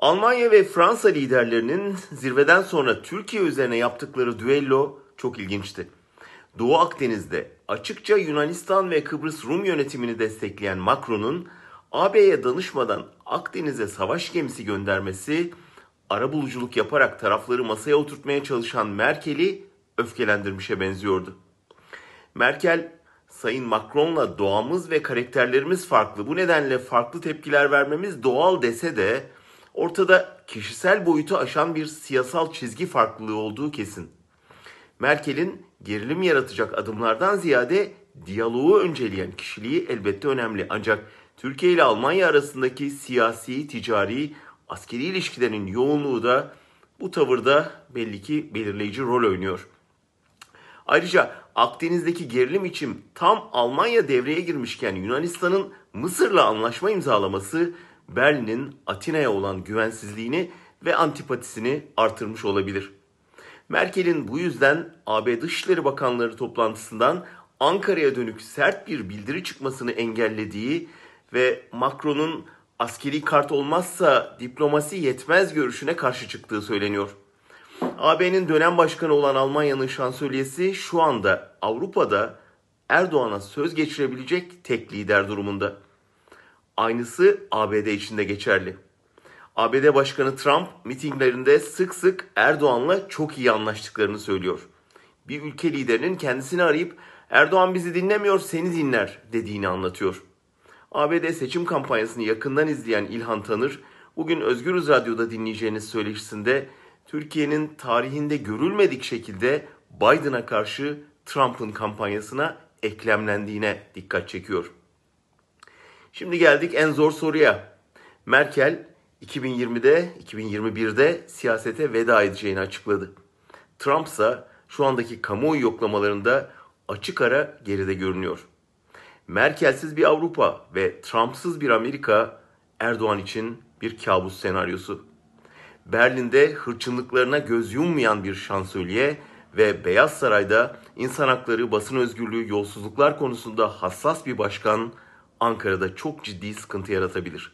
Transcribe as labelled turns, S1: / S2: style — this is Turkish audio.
S1: Almanya ve Fransa liderlerinin zirveden sonra Türkiye üzerine yaptıkları düello çok ilginçti. Doğu Akdeniz'de açıkça Yunanistan ve Kıbrıs Rum yönetimini destekleyen Macron'un AB'ye danışmadan Akdeniz'e savaş gemisi göndermesi, arabuluculuk yaparak tarafları masaya oturtmaya çalışan Merkel'i öfkelendirmişe benziyordu. Merkel, Sayın Macron'la doğamız ve karakterlerimiz farklı. Bu nedenle farklı tepkiler vermemiz doğal dese de ortada kişisel boyutu aşan bir siyasal çizgi farklılığı olduğu kesin. Merkel'in gerilim yaratacak adımlardan ziyade diyaloğu önceleyen kişiliği elbette önemli. Ancak Türkiye ile Almanya arasındaki siyasi, ticari, askeri ilişkilerin yoğunluğu da bu tavırda belli ki belirleyici rol oynuyor. Ayrıca Akdeniz'deki gerilim için tam Almanya devreye girmişken Yunanistan'ın Mısır'la anlaşma imzalaması Berlin'in Atina'ya olan güvensizliğini ve antipatisini artırmış olabilir. Merkel'in bu yüzden AB Dışişleri Bakanları toplantısından Ankara'ya dönük sert bir bildiri çıkmasını engellediği ve Macron'un askeri kart olmazsa diplomasi yetmez görüşüne karşı çıktığı söyleniyor. AB'nin dönem başkanı olan Almanya'nın şansölyesi şu anda Avrupa'da Erdoğan'a söz geçirebilecek tek lider durumunda. Aynısı ABD içinde geçerli. ABD Başkanı Trump mitinglerinde sık sık Erdoğan'la çok iyi anlaştıklarını söylüyor. Bir ülke liderinin kendisini arayıp Erdoğan bizi dinlemiyor seni dinler dediğini anlatıyor. ABD seçim kampanyasını yakından izleyen İlhan Tanır, bugün Özgürüz Radyo'da dinleyeceğiniz söyleşisinde Türkiye'nin tarihinde görülmedik şekilde Biden'a karşı Trump'ın kampanyasına eklemlendiğine dikkat çekiyor. Şimdi geldik en zor soruya. Merkel 2020'de, 2021'de siyasete veda edeceğini açıkladı. Trump ise şu andaki kamuoyu yoklamalarında açık ara geride görünüyor. Merkelsiz bir Avrupa ve Trumpsız bir Amerika Erdoğan için bir kabus senaryosu. Berlin'de hırçınlıklarına göz yummayan bir şansölye ve Beyaz Saray'da insan hakları, basın özgürlüğü, yolsuzluklar konusunda hassas bir başkan Ankara'da çok ciddi sıkıntı yaratabilir.